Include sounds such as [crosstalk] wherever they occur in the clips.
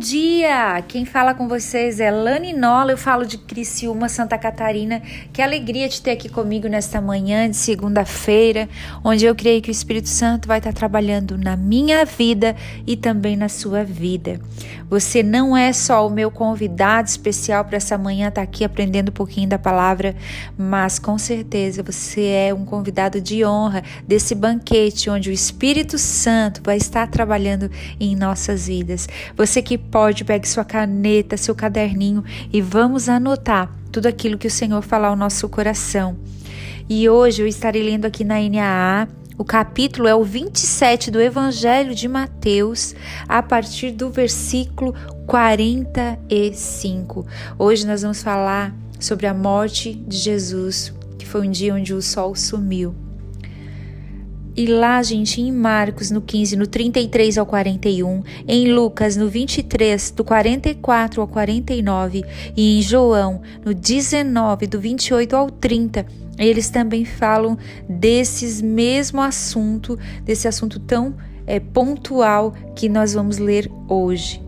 Dia! Quem fala com vocês é Lani Nola, eu falo de Criciúma, Santa Catarina. Que alegria de ter aqui comigo nesta manhã de segunda-feira, onde eu creio que o Espírito Santo vai estar trabalhando na minha vida e também na sua vida. Você não é só o meu convidado especial para essa manhã estar aqui aprendendo um pouquinho da palavra, mas com certeza você é um convidado de honra desse banquete onde o Espírito Santo vai estar trabalhando em nossas vidas. Você que pode, pegue sua caneta, seu caderninho e vamos anotar tudo aquilo que o Senhor falar ao nosso coração. E hoje eu estarei lendo aqui na NAA. O capítulo é o 27 do Evangelho de Mateus, a partir do versículo 45. Hoje nós vamos falar sobre a morte de Jesus, que foi um dia onde o sol sumiu. E lá, gente, em Marcos, no 15, no 33 ao 41, em Lucas, no 23, do 44 ao 49, e em João, no 19, do 28 ao 30, eles também falam desses mesmo assunto, desse assunto tão é, pontual que nós vamos ler hoje.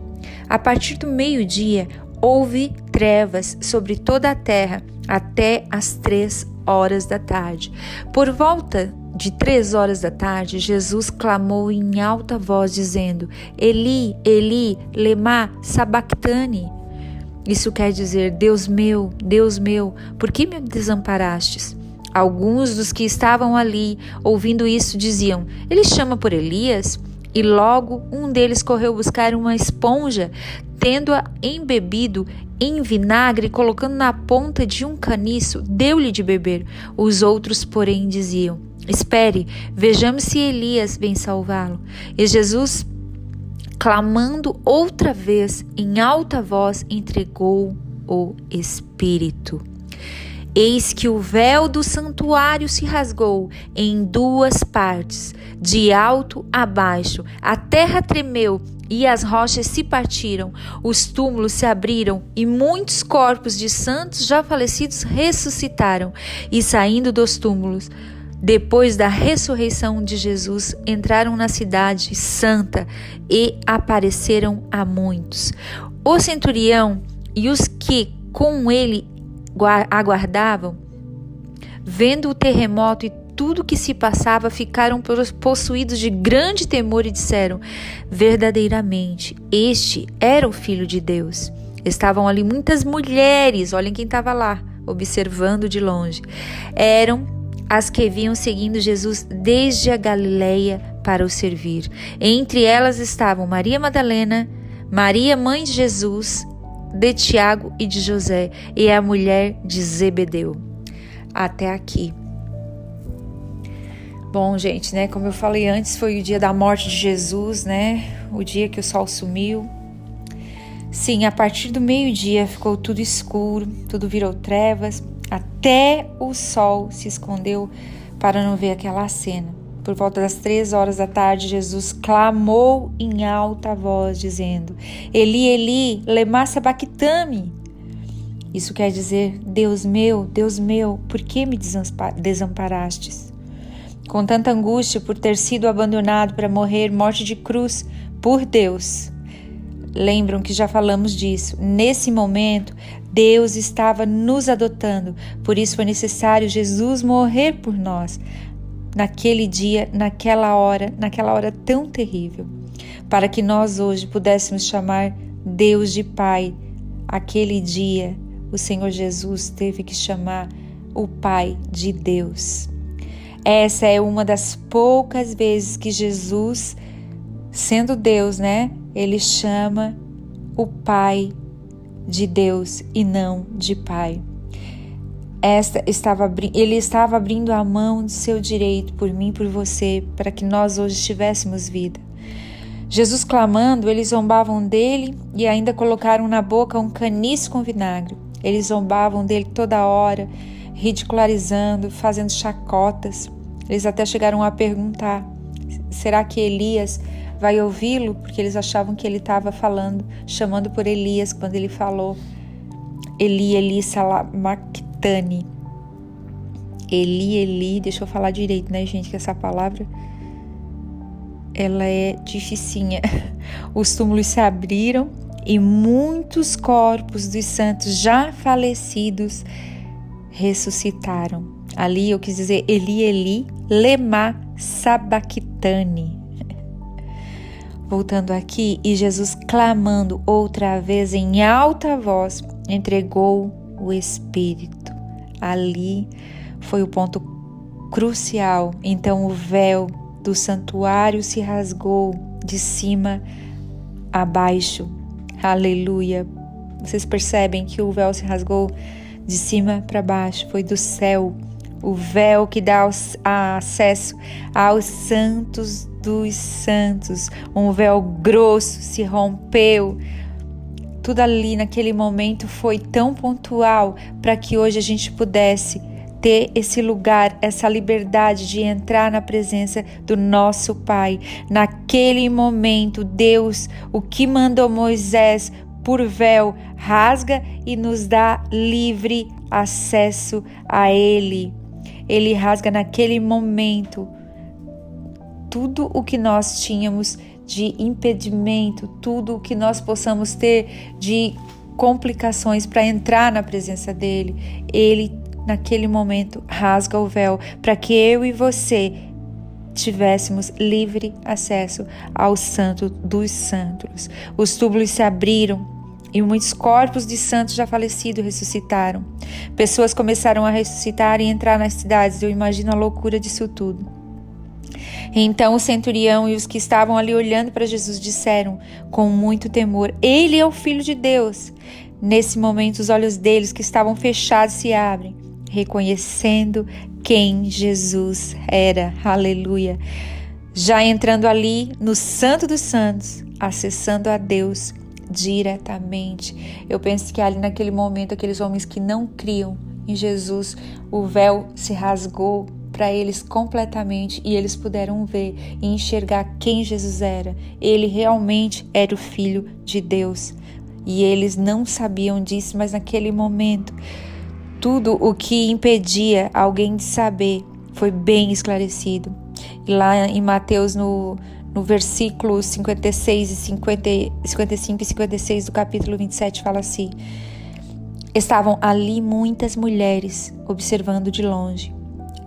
A partir do meio-dia, houve trevas sobre toda a terra até as três horas da tarde. Por volta de três horas da tarde, Jesus clamou em alta voz, dizendo: Eli, Eli, lema sabachthani. Isso quer dizer: Deus meu, Deus meu, por que me desamparastes? Alguns dos que estavam ali, ouvindo isso, diziam: Ele chama por Elias? E logo um deles correu buscar uma esponja, tendo-a embebido em vinagre, colocando na ponta de um caniço, deu-lhe de beber. Os outros, porém, diziam: Espere, vejamos se Elias vem salvá-lo. E Jesus, clamando outra vez em alta voz, entregou o Espírito. Eis que o véu do santuário se rasgou em duas partes, de alto a baixo. A terra tremeu e as rochas se partiram, os túmulos se abriram e muitos corpos de santos já falecidos ressuscitaram e saindo dos túmulos depois da ressurreição de Jesus, entraram na cidade santa e apareceram a muitos. O centurião e os que com ele aguardavam, vendo o terremoto e tudo que se passava, ficaram possuídos de grande temor e disseram: Verdadeiramente, este era o Filho de Deus. Estavam ali muitas mulheres, olhem quem estava lá, observando de longe. Eram as que vinham seguindo Jesus desde a Galileia para o servir. Entre elas estavam Maria Madalena, Maria, mãe de Jesus, de Tiago e de José, e a mulher de Zebedeu. Até aqui. Bom, gente, né? Como eu falei antes, foi o dia da morte de Jesus, né? O dia que o sol sumiu. Sim, a partir do meio-dia ficou tudo escuro, tudo virou trevas. Até o sol se escondeu para não ver aquela cena. Por volta das três horas da tarde, Jesus clamou em alta voz, dizendo: Eli, Eli, lema sabachthani. Isso quer dizer: Deus meu, Deus meu, por que me desamparastes? Com tanta angústia por ter sido abandonado para morrer morte de cruz por Deus, Lembram que já falamos disso. Nesse momento, Deus estava nos adotando, por isso foi necessário Jesus morrer por nós, naquele dia, naquela hora, naquela hora tão terrível, para que nós hoje pudéssemos chamar Deus de Pai. Aquele dia, o Senhor Jesus teve que chamar o Pai de Deus. Essa é uma das poucas vezes que Jesus, sendo Deus, né, ele chama o Pai de Deus e não de Pai. Esta estava, ele estava abrindo a mão de seu direito por mim por você, para que nós hoje tivéssemos vida. Jesus clamando, eles zombavam dele e ainda colocaram na boca um caniço com vinagre. Eles zombavam dele toda hora, ridicularizando, fazendo chacotas. Eles até chegaram a perguntar: será que Elias vai ouvi-lo, porque eles achavam que ele estava falando, chamando por Elias, quando ele falou Eli, Eli, Salamactani. Eli, Eli, deixa eu falar direito, né, gente, que essa palavra ela é dificinha. [laughs] Os túmulos se abriram e muitos corpos dos santos já falecidos ressuscitaram. Ali eu quis dizer Eli, Eli, lema sabachthani. [laughs] Voltando aqui, e Jesus clamando outra vez em alta voz, entregou o Espírito. Ali foi o ponto crucial. Então o véu do santuário se rasgou de cima a baixo. Aleluia. Vocês percebem que o véu se rasgou de cima para baixo, foi do céu. O véu que dá acesso aos santos dos santos. Um véu grosso se rompeu. Tudo ali naquele momento foi tão pontual para que hoje a gente pudesse ter esse lugar, essa liberdade de entrar na presença do nosso Pai. Naquele momento, Deus, o que mandou Moisés por véu, rasga e nos dá livre acesso a Ele. Ele rasga naquele momento tudo o que nós tínhamos de impedimento, tudo o que nós possamos ter de complicações para entrar na presença dele. Ele naquele momento, rasga o véu para que eu e você tivéssemos livre acesso ao Santo dos Santos. Os túmulos se abriram e muitos corpos de santos já falecidos ressuscitaram. Pessoas começaram a ressuscitar e entrar nas cidades. Eu imagino a loucura disso tudo. Então o centurião e os que estavam ali olhando para Jesus disseram com muito temor: Ele é o Filho de Deus. Nesse momento, os olhos deles que estavam fechados se abrem reconhecendo quem Jesus era. Aleluia. Já entrando ali no Santo dos Santos, acessando a Deus diretamente. Eu penso que ali naquele momento, aqueles homens que não criam em Jesus, o véu se rasgou para eles completamente e eles puderam ver e enxergar quem Jesus era. Ele realmente era o Filho de Deus. E eles não sabiam disso, mas naquele momento tudo o que impedia alguém de saber foi bem esclarecido. Lá em Mateus, no, no versículo 56 e 50, 55 e 56 do capítulo 27, fala assim: Estavam ali muitas mulheres observando de longe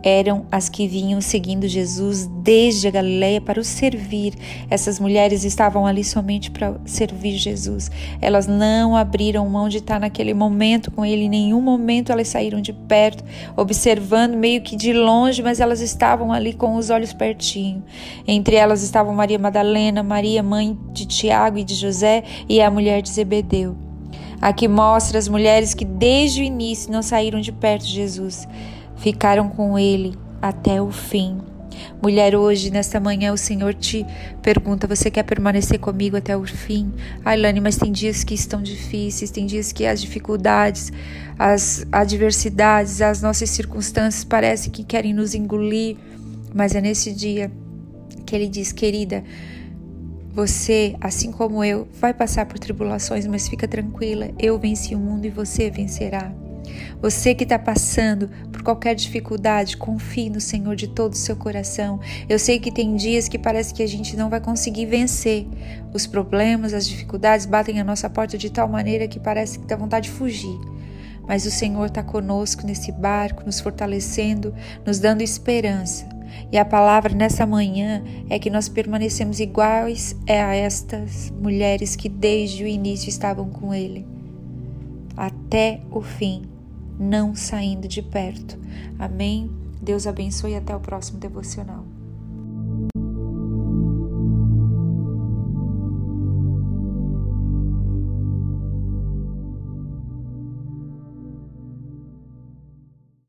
eram as que vinham seguindo Jesus desde a Galileia para o servir. Essas mulheres estavam ali somente para servir Jesus. Elas não abriram mão de estar naquele momento com ele. Em nenhum momento elas saíram de perto, observando meio que de longe, mas elas estavam ali com os olhos pertinho. Entre elas estavam Maria Madalena, Maria, mãe de Tiago e de José, e a mulher de Zebedeu. Aqui mostra as mulheres que desde o início não saíram de perto de Jesus ficaram com ele até o fim. Mulher, hoje, nesta manhã, o Senhor te pergunta: você quer permanecer comigo até o fim? Ai, Lani, mas tem dias que estão difíceis, tem dias que as dificuldades, as adversidades, as nossas circunstâncias parecem que querem nos engolir, mas é nesse dia que Ele diz: querida, você, assim como eu, vai passar por tribulações, mas fica tranquila, eu venci o mundo e você vencerá. Você que está passando por qualquer dificuldade, confie no Senhor de todo o seu coração. Eu sei que tem dias que parece que a gente não vai conseguir vencer. Os problemas, as dificuldades batem a nossa porta de tal maneira que parece que dá vontade de fugir. Mas o Senhor está conosco nesse barco, nos fortalecendo, nos dando esperança. E a palavra nessa manhã é que nós permanecemos iguais a estas mulheres que desde o início estavam com Ele, até o fim não saindo de perto. Amém? Deus abençoe e até o próximo devocional.